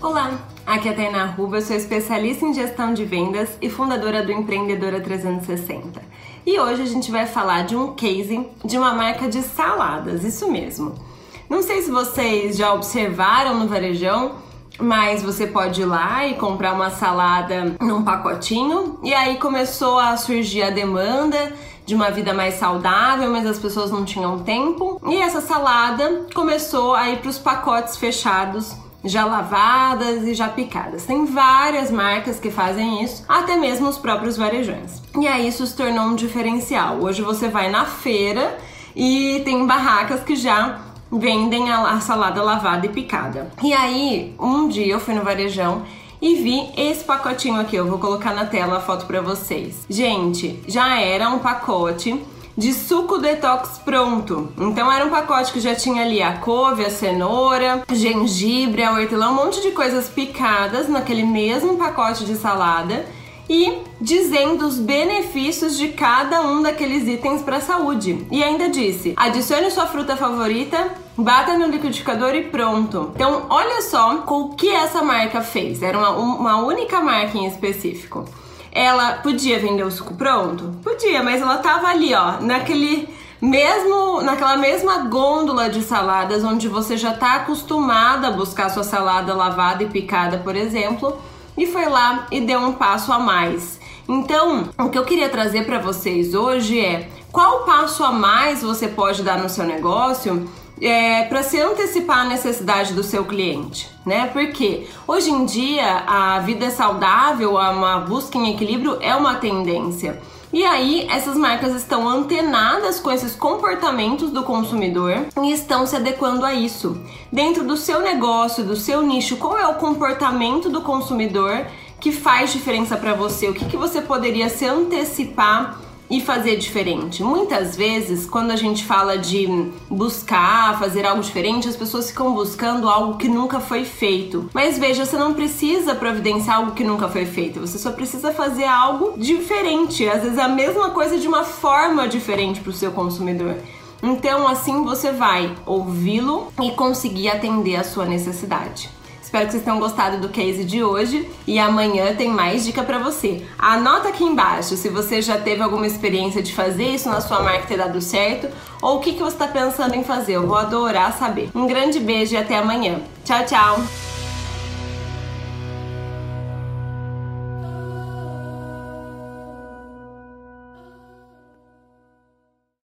Olá, aqui é a Tainá Ruba, sou especialista em gestão de vendas e fundadora do Empreendedora 360. E hoje a gente vai falar de um case de uma marca de saladas, isso mesmo. Não sei se vocês já observaram no varejão, mas você pode ir lá e comprar uma salada num pacotinho. E aí começou a surgir a demanda de uma vida mais saudável, mas as pessoas não tinham tempo. E essa salada começou a ir para os pacotes fechados já lavadas e já picadas. Tem várias marcas que fazem isso, até mesmo os próprios varejões. E aí isso se tornou um diferencial. Hoje você vai na feira e tem barracas que já vendem a salada lavada e picada. E aí, um dia eu fui no varejão e vi esse pacotinho aqui. Eu vou colocar na tela a foto para vocês. Gente, já era um pacote de suco detox pronto. Então era um pacote que já tinha ali a couve, a cenoura, gengibre, a hortelã, um monte de coisas picadas naquele mesmo pacote de salada e dizendo os benefícios de cada um daqueles itens para a saúde. E ainda disse: adicione sua fruta favorita, bata no liquidificador e pronto. Então, olha só o que essa marca fez. Era uma, uma única marca em específico. Ela podia vender o suco pronto? Podia, mas ela tava ali, ó, naquele mesmo naquela mesma gôndola de saladas onde você já está acostumada a buscar sua salada lavada e picada, por exemplo, e foi lá e deu um passo a mais. Então, o que eu queria trazer para vocês hoje é qual passo a mais você pode dar no seu negócio é, para se antecipar a necessidade do seu cliente, né? Porque hoje em dia a vida saudável, uma busca em equilíbrio é uma tendência. E aí, essas marcas estão antenadas com esses comportamentos do consumidor e estão se adequando a isso. Dentro do seu negócio, do seu nicho, qual é o comportamento do consumidor que faz diferença para você? O que, que você poderia se antecipar e fazer diferente. Muitas vezes, quando a gente fala de buscar fazer algo diferente, as pessoas ficam buscando algo que nunca foi feito. Mas veja, você não precisa providenciar algo que nunca foi feito, você só precisa fazer algo diferente, às vezes a mesma coisa de uma forma diferente para o seu consumidor. Então, assim você vai ouvi-lo e conseguir atender a sua necessidade. Espero que vocês tenham gostado do case de hoje e amanhã tem mais dica para você. Anota aqui embaixo se você já teve alguma experiência de fazer isso na sua marca ter dado certo ou o que, que você está pensando em fazer. Eu vou adorar saber. Um grande beijo e até amanhã. Tchau, tchau!